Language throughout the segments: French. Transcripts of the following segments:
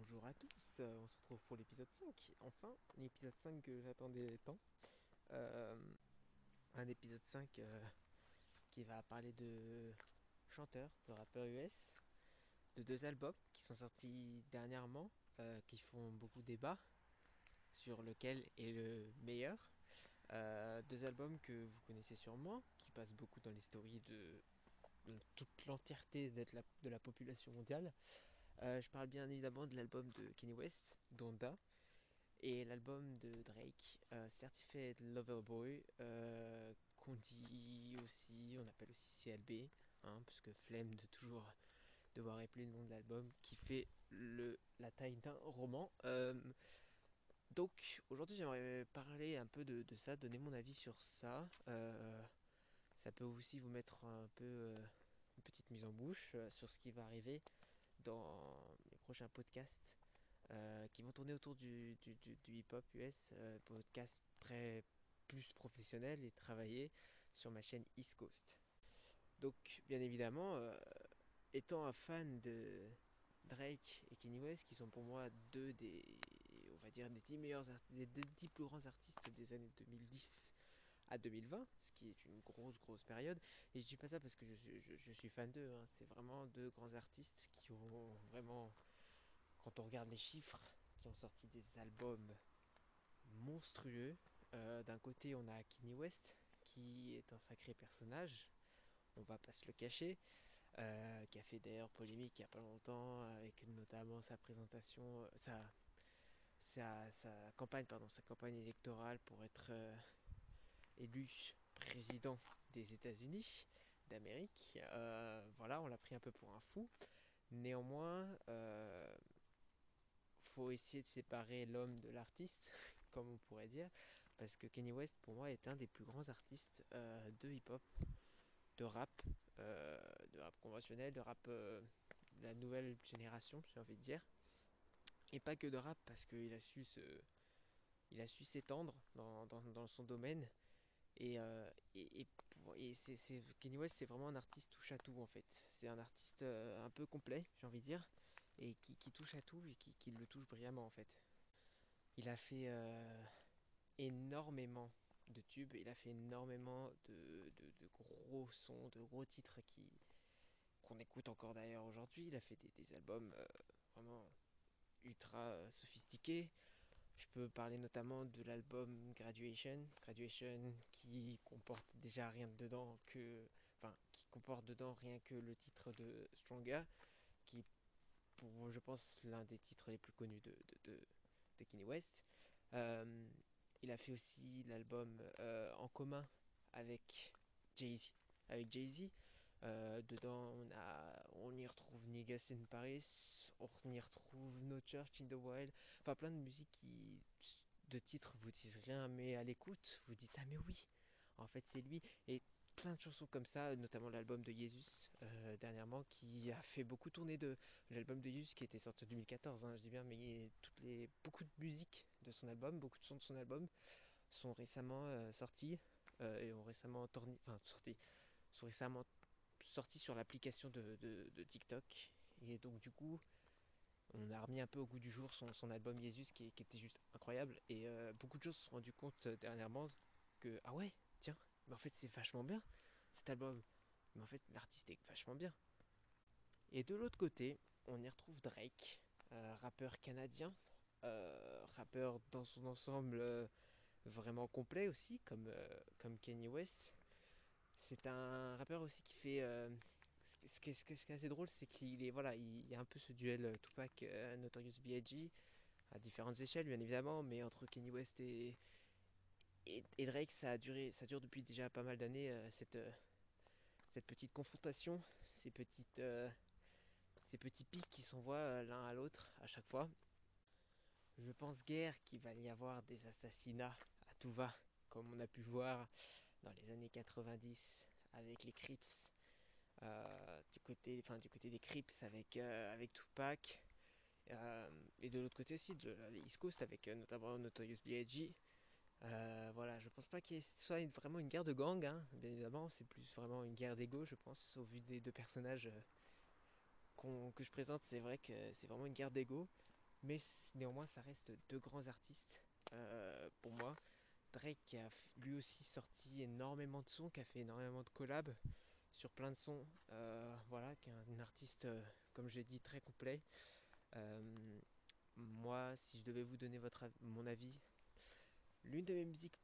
Bonjour à tous, euh, on se retrouve pour l'épisode 5. Enfin, l'épisode 5 que j'attendais tant. Euh, un épisode 5 euh, qui va parler de chanteurs, de rappeurs US, de deux albums qui sont sortis dernièrement, qui font beaucoup débat sur lequel est le meilleur. deux albums que vous connaissez sûrement, qui passent beaucoup dans les de, toute l'entièreté de la population mondiale. Euh, je parle bien évidemment de l'album de Kanye West, Donda, et l'album de Drake, euh, Certified Lover Boy, euh, qu'on dit aussi, on appelle aussi CLB, hein, parce que flemme de toujours devoir rappeler le nom de l'album, qui fait le, la taille d'un roman. donc aujourd'hui j'aimerais parler un peu de, de, ça, donner mon avis sur ça. ça peut aussi vous mettre un peu une petite mise en bouche sur ce qui va arriver dans mes prochains podcasts euh, qui vont tourner autour du, hip-hop US, euh, podcast très plus professionnel et travaillé sur ma chaîne East Coast. Donc bien évidemment, euh, étant un fan de Drake et Kanye West, qui sont pour moi deux des, on va dire, des dix meilleurs, des dix plus grands artistes des années 2010 à 2020, ce qui est une grosse grosse période. Et je dis pas ça parce que je, suis fan d'eux, hein. c'est vraiment deux grands artistes qui ont vraiment, quand on regarde les chiffres, qui ont sorti des albums monstrueux. Euh, d'un côté, on a Kanye West, qui est un sacré personnage, on va pas se le cacher. Euh, qui a fait d'ailleurs polémique il y a pas longtemps avec notamment sa présentation, sa, sa, campagne, pardon, sa campagne électorale pour être euh, élu président des États-Unis d'Amérique. Euh, voilà, on l'a pris un peu pour un fou. Néanmoins, euh, faut essayer de séparer l'homme de l'artiste, comme on pourrait dire, parce que Kanye West, pour moi, est un des plus grands artistes euh, de hip-hop, de rap, euh, de rap conventionnel, de rap de la nouvelle génération, j'ai envie de dire. Et pas que de rap, parce qu'il a su se, il a su s'étendre dans, dans, son domaine et, euh, et, c'est, Kenny West, c'est vraiment un artiste touche à tout en fait. C'est un artiste euh, un peu complet, j'ai envie de dire, et qui, touche à tout et qui, le touche brillamment en fait. Il a fait euh, énormément de tubes, il a fait énormément de, gros sons, de gros titres qui qu'on écoute encore d'ailleurs aujourd'hui. Il a fait des, albums vraiment ultra sophistiqués. Je peux parler notamment de l'album Graduation, Graduation qui comporte déjà rien dedans que, enfin, qui comporte dedans rien que le titre de Stronger, qui pour, je pense, l'un des titres les plus connus de, de, de, Kanye West. Euh, il a fait aussi l'album euh, en commun avec Jay-Z. Avec Jay-Z, euh, dedans, on, a, on y retrouve Niggas in Paris, on y retrouve No Church in the Wild, enfin plein de musiques qui, de titres, vous disent rien, mais à l'écoute, vous dites Ah, mais oui, en fait, c'est lui. Et plein de chansons comme ça, notamment l'album de Jesus euh, dernièrement, qui a fait beaucoup tourner de l'album de Jesus qui était sorti en 2014, hein, je dis bien, mais toutes les, beaucoup de musiques de son album, beaucoup de sons de son album sont récemment euh, sortis et ont récemment tourné, enfin sortis, sont récemment sorti sur l'application de, TikTok. Et donc du coup, on a remis un peu au goût du jour son, album Jesus qui, était juste incroyable. Et euh, beaucoup de choses se sont rendu compte euh, dernièrement que, ah ouais, tiens, mais en fait c'est vachement bien cet album. Mais en fait l'artiste est vachement bien. Et de l'autre côté, on y retrouve Drake, euh, rappeur canadien, rappeur dans son ensemble vraiment complet aussi, comme, comme Kanye West. C'est un rappeur aussi qui fait. Euh, ce, qui est, assez drôle, c'est qu'il est voilà, il y a un peu ce duel euh, Tupac euh, Notorious B.I.G. à différentes échelles, bien évidemment, mais entre Kanye West et, et, Drake, ça a duré, ça dure depuis déjà pas mal d'années cette petite confrontation, ces petites ces petits pics qui s'envoient l'un à l'autre à chaque fois. Je pense guère qu'il va y avoir des assassinats à tout va, comme on a pu voir dans les années 90 avec les Crips, euh, du, côté, enfin, du côté des Crips avec, euh, avec Tupac, euh, et de l'autre côté aussi de l'East Coast avec notamment Notorious B.I.G. voilà, je pense pas qu'il soit vraiment une guerre de gang, hein, bien évidemment, c'est plus vraiment une guerre d'ego, je pense, au vu des deux personnages que je présente, c'est vrai que c'est vraiment une guerre d'ego. mais néanmoins ça reste deux grands artistes pour moi. Drake qui a lui aussi sorti énormément de sons, qui a fait énormément de collabs sur plein de sons, voilà, qui est un, artiste, comme j'ai dit, très complet. moi, si je devais vous donner mon avis, l'une de mes musiques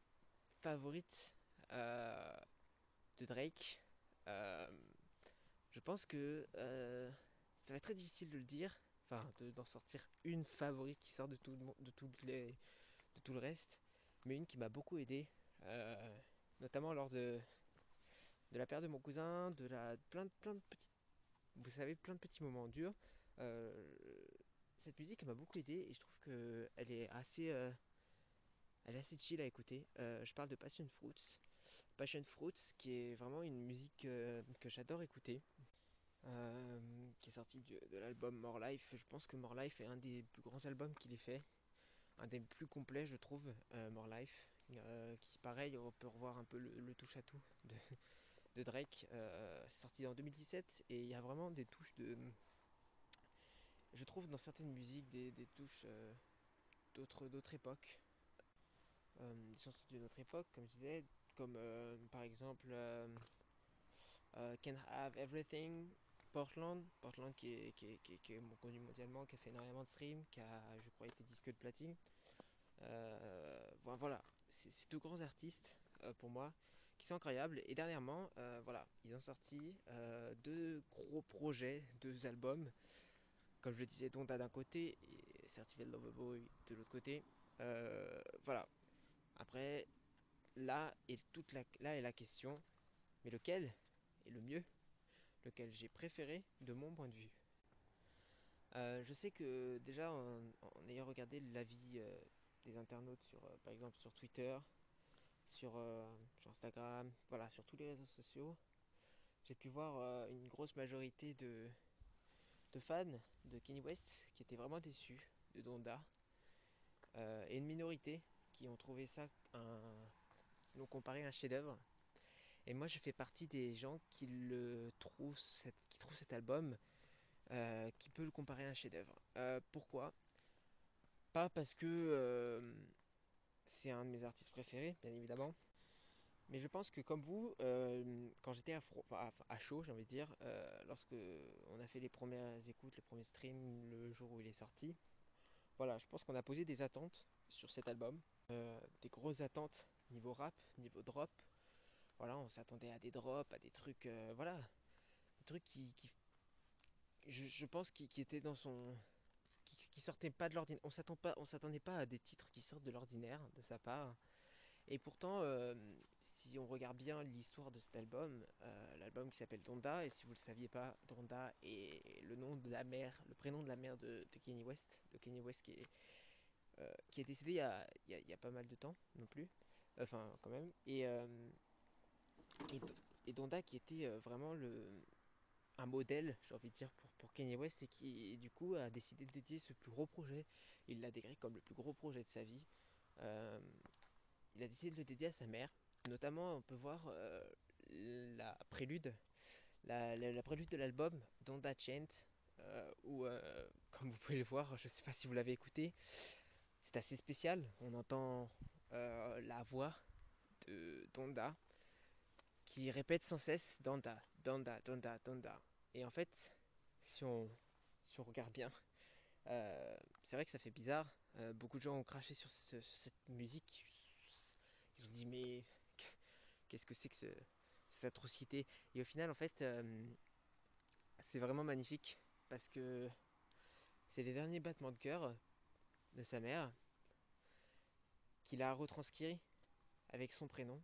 favorites de Drake, je pense que ça va être très difficile de le dire, enfin d'en sortir une favorite qui sort de tout le reste, mais une qui m'a beaucoup aidé, euh, notamment lors de, de la perte de mon cousin, de la plein, plein de petits, vous savez, plein de petits moments durs. Euh, cette musique m'a beaucoup aidé et je trouve que elle est assez, euh, elle est assez chill à écouter. je parle de Passion Fruits. Passion Fruits, qui est vraiment une musique que j'adore écouter. Qui est sorti de l'album More Life. Je pense que More Life est un des plus grands albums qu'il ait fait, un des plus complets, je trouve, euh, More Life. Euh, qui, pareil, on peut revoir un peu le, touche à tout de, Drake. c'est sorti en 2017 et il y a vraiment des touches de. Je trouve dans certaines musiques des, touches d'autres, d'autres époques. des chansons d'une autre époque, comme je disais, comme par exemple Can Have Everything Portland, Portland qui est, connu mondialement, qui a fait énormément de streams, qui a, je crois, été disque de platine. Euh, voilà, c'est deux grands artistes euh, pour moi qui sont incroyables. Et dernièrement, euh, voilà, ils ont sorti deux gros projets, deux albums. Comme je le disais, Donda d'un côté et Certified Lover Boy de l'autre côté. voilà. Après, là est toute la, là est la question, mais lequel est le mieux? Lequel j'ai préféré de mon point de vue. Euh, je sais que déjà en, ayant regardé l'avis euh, des internautes sur euh, par exemple sur Twitter, sur, Instagram, voilà, sur tous les réseaux sociaux, j'ai pu voir une grosse majorité de, de, fans de Kenny West qui étaient vraiment déçus de Donda et une minorité qui ont trouvé ça un, qui l'ont comparé à un chef-d'œuvre et moi, je fais partie des gens qui le trouvent, qui trouvent cet album euh, qui peut le comparer à un chef-d'œuvre. Euh, pourquoi? Pas parce que euh, c'est un de mes artistes préférés, bien évidemment. Mais je pense que comme vous, quand j'étais à, à, chaud, j'ai envie de dire, lorsque on a fait les premières écoutes, les premiers streams, le jour où il est sorti, voilà, je pense qu'on a posé des attentes sur cet album, des grosses attentes niveau rap, niveau drop, voilà, on s'attendait à des drops, à des trucs, euh, voilà, des trucs qui, je, pense, qui, étaient dans son, qui, sortaient pas de l'ordinaire. On s'attend pas, on s'attendait pas à des titres qui sortent de l'ordinaire de sa part. Et pourtant, euh, si on regarde bien l'histoire de cet album, euh, l'album qui s'appelle Donda, et si vous le saviez pas, Donda est le nom de la mère, le prénom de la mère de, Kanye West, de Kanye West qui est, qui est décédé il y, a, il y, a, pas mal de temps non plus, enfin quand même. Et et, Donda qui était euh, vraiment un modèle, j'ai envie de dire, pour, pour Kanye West et qui du coup a décidé de dédier ce plus gros projet. Il l'a décrit comme le plus gros projet de sa vie. Euh, il a décidé de le dédier à sa mère. Notamment, on peut voir euh, la prélude, la, prélude de l'album Donda Chant, où, comme vous pouvez le voir, je ne sais pas si vous l'avez écouté, c'est assez spécial. On entend la voix de Donda qui répète sans cesse Donda, Donda, Donda, Donda. Et en fait, si on, regarde bien, euh, c'est vrai que ça fait bizarre. Euh, beaucoup de gens ont craché sur cette musique. Ils ont dit mais qu'est-ce que c'est que cette atrocité? Et au final, en fait, euh, c'est vraiment magnifique parce que c'est les derniers battements de cœur de sa mère qu'il a retranscrit avec son prénom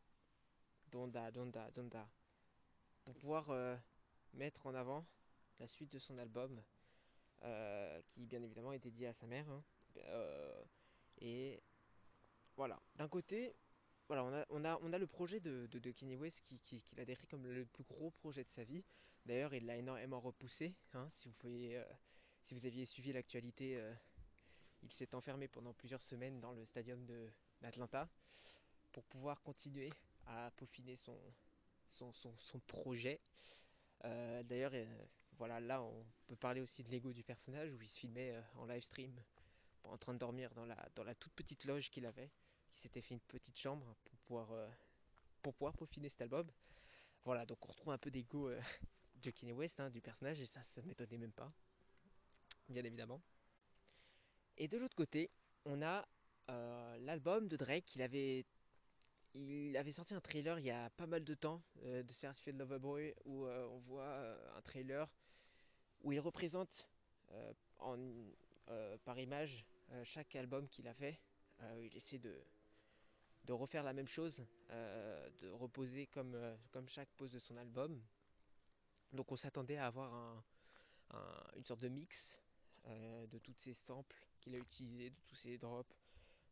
Donda, Donda, Donda, pour pouvoir euh, mettre en avant la suite de son album, euh, qui bien évidemment est dédié à sa mère. Hein. Euh, et voilà, d'un côté, on a, le projet de, de, Kanye West qui, qui, l'a décrit comme le plus gros projet de sa vie. D'ailleurs, il l'a énormément repoussé. Hein, si, vous si vous aviez suivi l'actualité, il s'est enfermé pendant plusieurs semaines dans le stadium d'Atlanta pour pouvoir continuer à peaufiner son, son, son, projet. Euh, d'ailleurs, euh, voilà, là on peut parler aussi de l'ego du personnage où il se filmait euh, en live stream en train de dormir dans la, dans la toute petite loge qu'il avait, qui s'était fait une petite chambre pour pouvoir, pour pouvoir peaufiner cet album. Voilà, donc on retrouve un peu d'ego de Kanye West, hein, du personnage, et ça, ça m'étonnait même pas, bien évidemment. Et de l'autre côté, on a l'album de Drake. Il avait, il avait sorti un trailer il y a pas mal de temps euh, de Certified Lover Boy où euh, on voit un trailer où il représente en, par image chaque album qu'il a fait. il essaie de, refaire la même chose, de reposer comme, chaque pose de son album. Donc on s'attendait à avoir un, une sorte de mix de toutes ces samples qu'il a utilisés, de tous ces drops,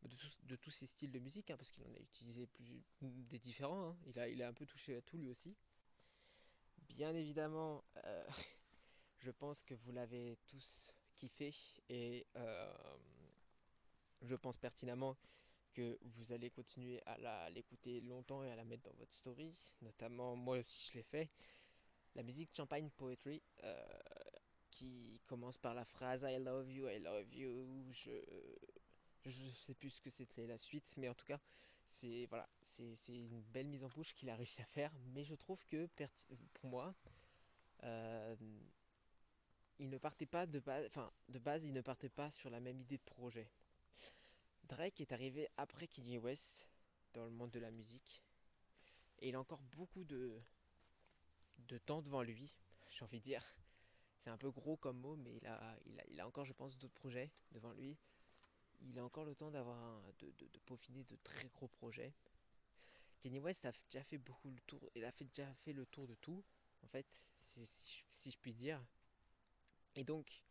de, tous ces styles de musique, hein, parce qu'il en a utilisé plus des différents. Hein. Il, a, un peu touché à tout lui aussi. Bien évidemment, euh, je pense que vous l'avez tous kiffé et euh, je pense pertinemment que vous allez continuer à l'écouter longtemps et à la mettre dans votre story. Notamment, moi aussi je l'ai fait. La musique Champagne Poetry, euh, qui commence par la phrase I love you, I love you. Je, je sais plus ce que c'était la suite, mais en tout cas, c'est voilà, c'est une belle mise en bouche qu'il a réussi à faire. Mais je trouve que pour moi, euh, il ne partait pas de base, enfin de base, il ne partait pas sur la même idée de projet. Drake est arrivé après Kanye West dans le monde de la musique et il a encore beaucoup de de temps devant lui, j'ai envie de dire. C'est un peu gros comme mot, mais il a, il a, il a encore, je pense, d'autres projets devant lui il a encore le temps d'avoir de, peaufiner de très gros projets. Kanye West a déjà fait beaucoup le tour, il a fait, déjà fait le tour de tout, en fait, si, je puis dire. Et donc,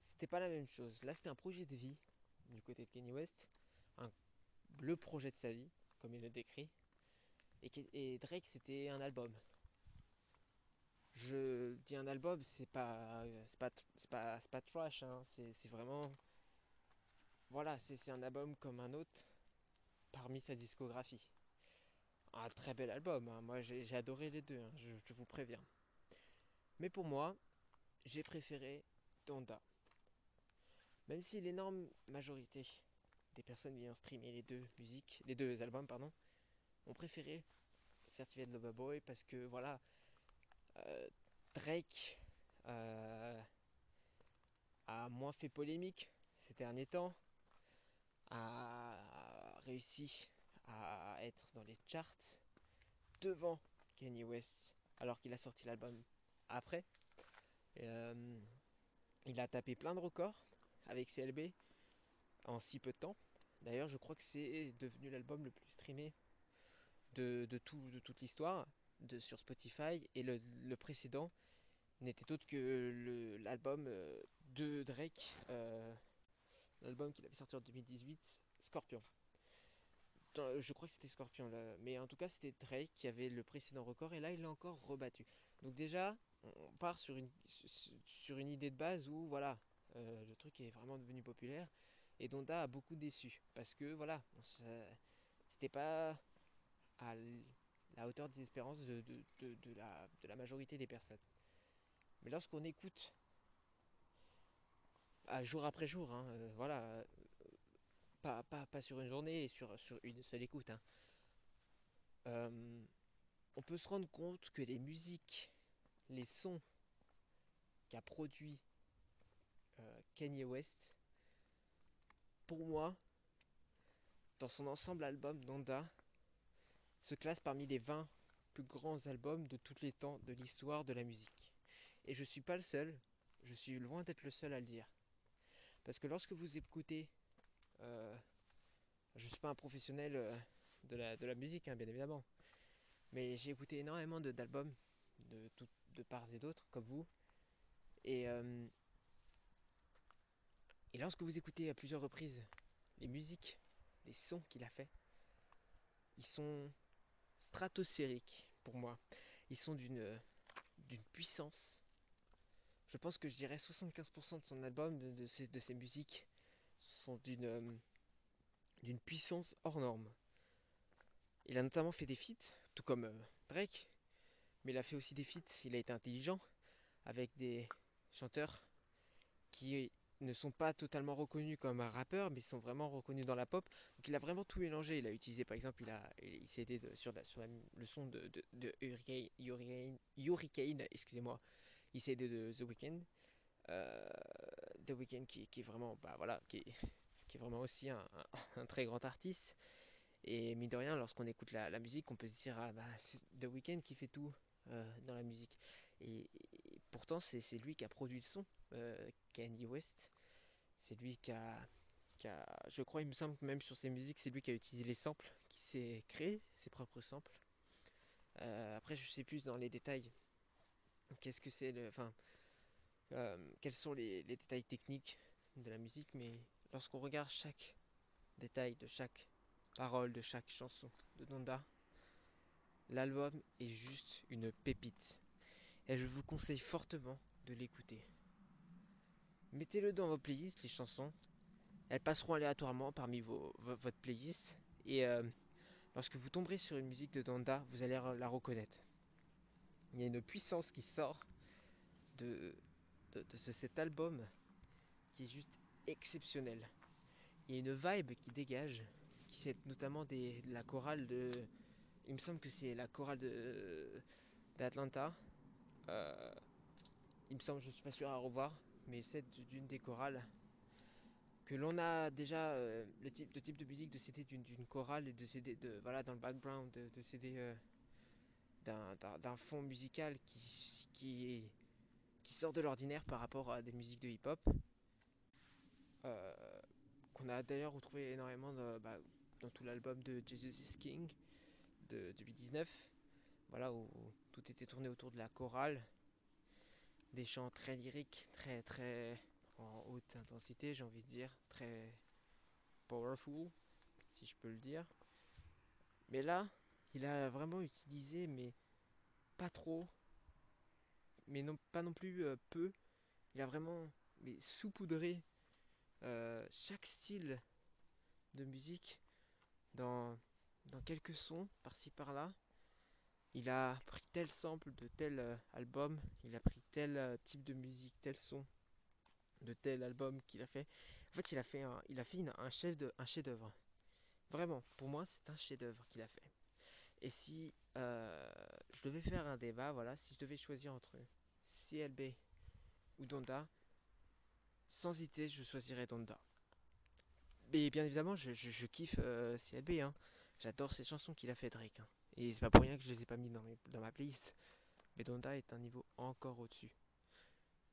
c'était pas la même chose. Là, c'était un projet de vie du côté de Kanye West, le projet de sa vie, comme il le décrit. Et, Drake, c'était un album. Je dis un album, c'est pas, pas, pas, pas trash, hein. c'est vraiment voilà, c'est un album comme un autre parmi sa discographie. Un très bel album, hein. moi j'ai adoré les deux, hein, je, vous préviens. Mais pour moi, j'ai préféré Donda. Même si l'énorme majorité des personnes ayant streamé les deux musiques, les deux albums, ont préféré Certified Lover Boy parce que voilà, euh, Drake euh, a moins fait polémique ces derniers temps a réussi à être dans les charts devant Kanye West alors qu'il a sorti l'album après. Euh, il a tapé plein de records avec CLB en si peu de temps. D'ailleurs, je crois que c'est devenu l'album le plus streamé de, tout, de toute l'histoire sur Spotify. Et le, précédent n'était autre que l'album euh, de Drake, euh, l'album qu'il avait sorti en 2018, Scorpion. Je crois que c'était Scorpion mais en tout cas c'était Drake qui avait le précédent record et là il l'a encore rebattu. Donc déjà on part sur une, sur une idée de base où voilà, euh, le truc est vraiment devenu populaire et Donda a beaucoup déçu parce que voilà, c'était pas à la hauteur des espérances de, la, de la majorité des personnes. Mais lorsqu'on écoute jour après jour, hein, euh, voilà, euh, pas, sur une journée et sur, une seule écoute. Hein. Euh, on peut se rendre compte que les musiques, les sons qu'a produit Kanye West, pour moi, dans son ensemble album Donda, se classe parmi les 20 plus grands albums de tous les temps de l'histoire de la musique. Et je suis pas le seul, je suis loin d'être le seul à le dire. Parce que lorsque vous écoutez, euh, je ne suis pas un professionnel euh, de, la, musique, hein, bien évidemment, mais j'ai écouté énormément d'albums de, de, part et d'autre, comme vous. Et, euh, et lorsque vous écoutez à plusieurs reprises les musiques, les sons qu'il a fait, ils sont stratosphériques pour moi. Ils sont d'une d'une puissance je pense que je dirais 75% de son album, de, ses, musiques, sont d'une euh, d'une puissance hors norme. Il a notamment fait des feats, tout comme euh, Drake, mais il a fait aussi des feats, il a été intelligent, avec des chanteurs qui ne sont pas totalement reconnus comme un rappeur, mais sont vraiment reconnus dans la pop. Donc il a vraiment tout mélangé. Il a utilisé, par exemple, il, s'est aidé sur, le son de, de, Hurricane, excusez-moi. Il s'est aidé de The Weeknd. Euh, The Weeknd qui, est vraiment, bah voilà, qui est, vraiment aussi un, très grand artiste. Et mine de rien, lorsqu'on écoute la, musique, on peut se dire, ah bah c'est The Weeknd qui fait tout euh, dans la musique. Et, pourtant, c'est lui qui a produit le son euh, Kanye West. C'est lui qui a, je crois, il me semble même sur ses musiques, c'est lui qui a utilisé les samples, qui s'est créé ses propres samples. Euh, après, je sais plus dans les détails. Qu'est-ce que c'est enfin, euh, quels sont les, les, détails techniques de la musique, mais lorsqu'on regarde chaque détail de chaque parole, de chaque chanson de Donda, l'album est juste une pépite. Et je vous conseille fortement de l'écouter. Mettez-le dans vos playlists, les chansons. Elles passeront aléatoirement parmi vos, votre playlist. Et euh, lorsque vous tomberez sur une musique de Donda, vous allez la reconnaître. Il y a une puissance qui sort de, de, de ce, cet album qui est juste exceptionnel. Il y a une vibe qui dégage, qui c'est notamment des, de la chorale de. Il me semble que c'est la chorale de d'Atlanta. Euh, il me semble, je ne suis pas sûr à revoir, mais c'est d'une des chorales que l'on a déjà euh, le type de type de musique de CD d'une chorale et de CD de voilà dans le background de, de CD euh, d'un fond musical qui, qui, sort de l'ordinaire par rapport à des musiques de hip-hop euh, qu'on a d'ailleurs retrouvé énormément bah, dans tout l'album de Jesus is King de 2019 voilà où tout était tourné autour de la chorale des chants très lyriques, très très en haute intensité, j'ai envie de dire, très powerful, si je peux le dire. Mais là, il a vraiment utilisé, mais pas trop, mais pas non plus euh, peu. Il a vraiment mais saupoudré euh, chaque style de musique dans, quelques sons par-ci par-là il a pris tel sample de tel euh, album, il a pris tel type de musique, tel son de tel album qu'il a fait. En fait, il a fait un, fait chef un chef-d'œuvre. Vraiment, pour moi, c'est un chef-d'œuvre qu'il a fait. Et si euh, je devais faire un débat, voilà, si je devais choisir entre CLB ou Donda, sans hésiter, je choisirais Donda. Mais bien évidemment, je, kiffe euh, CLB. Hein. J'adore ces chansons qu'il a fait Drake. Hein. Et c'est pas pour rien que je les ai pas mis dans, ma playlist. Mais Donda est un niveau encore au-dessus.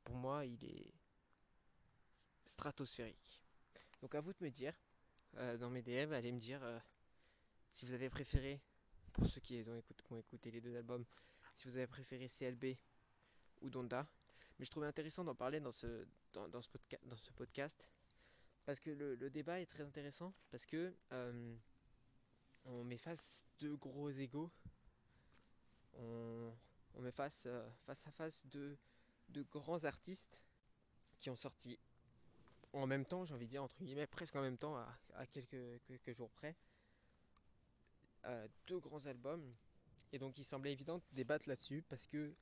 Pour moi, il est stratosphérique. Donc à vous de me dire, euh, dans mes DM, allez me dire si vous avez préféré, pour ceux qui ont, écouté, les deux albums, si vous avez préféré CLB ou Donda. Mais je trouvais intéressant d'en parler dans ce, podcast. Parce que le, débat est très intéressant. Parce que euh, on met face deux gros égaux. On, met face, euh, face à face de, de grands artistes qui ont sorti en même temps, j'ai envie de dire entre guillemets, presque en même temps, à, quelques, jours près, euh, deux grands albums. Et donc il semblait évident de débattre là-dessus parce que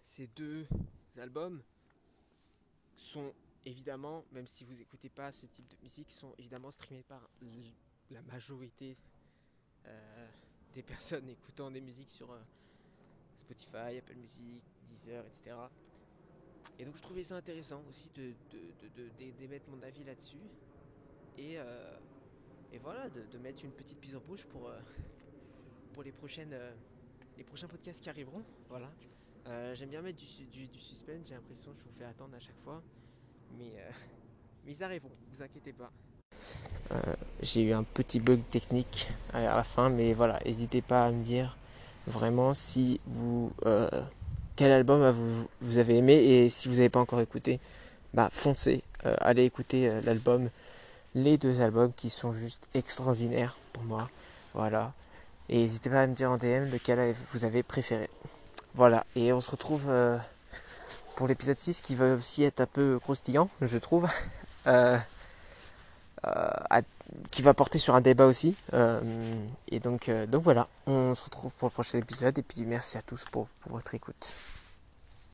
ces deux albums sont évidemment, même si vous n'écoutez pas ce type de musique, sont évidemment streamés par la majorité euh, des personnes écoutant des musiques sur euh, Spotify, Apple Music, Deezer, etc. Et donc je trouvais ça intéressant aussi de, de, de, d'émettre mon avis là-dessus. Et, et voilà, de, mettre une petite prise en bouche pour, euh, pour les, prochaines, euh, les prochains podcasts qui arriveront. Voilà. Euh, j'aime bien mettre du, du, du suspense, j'ai l'impression que je vous fais attendre à chaque fois. Mais, mais ils arriveront, vous inquiétez pas. J'ai eu un petit bug technique à la fin, mais voilà, n'hésitez pas à me dire vraiment si vous quel album vous, vous, avez aimé et si vous n'avez pas encore écouté, bah foncez, allez écouter l'album, les deux albums qui sont juste extraordinaires pour moi, voilà. Et n'hésitez pas à me dire en DM lequel vous avez préféré. Voilà, et on se retrouve euh, pour l'épisode 6 qui va aussi être un peu croustillant, je trouve. À, qui va porter sur un débat aussi. Euh, et donc, euh, donc voilà, on se retrouve pour le prochain épisode. Et puis merci à tous pour votre écoute.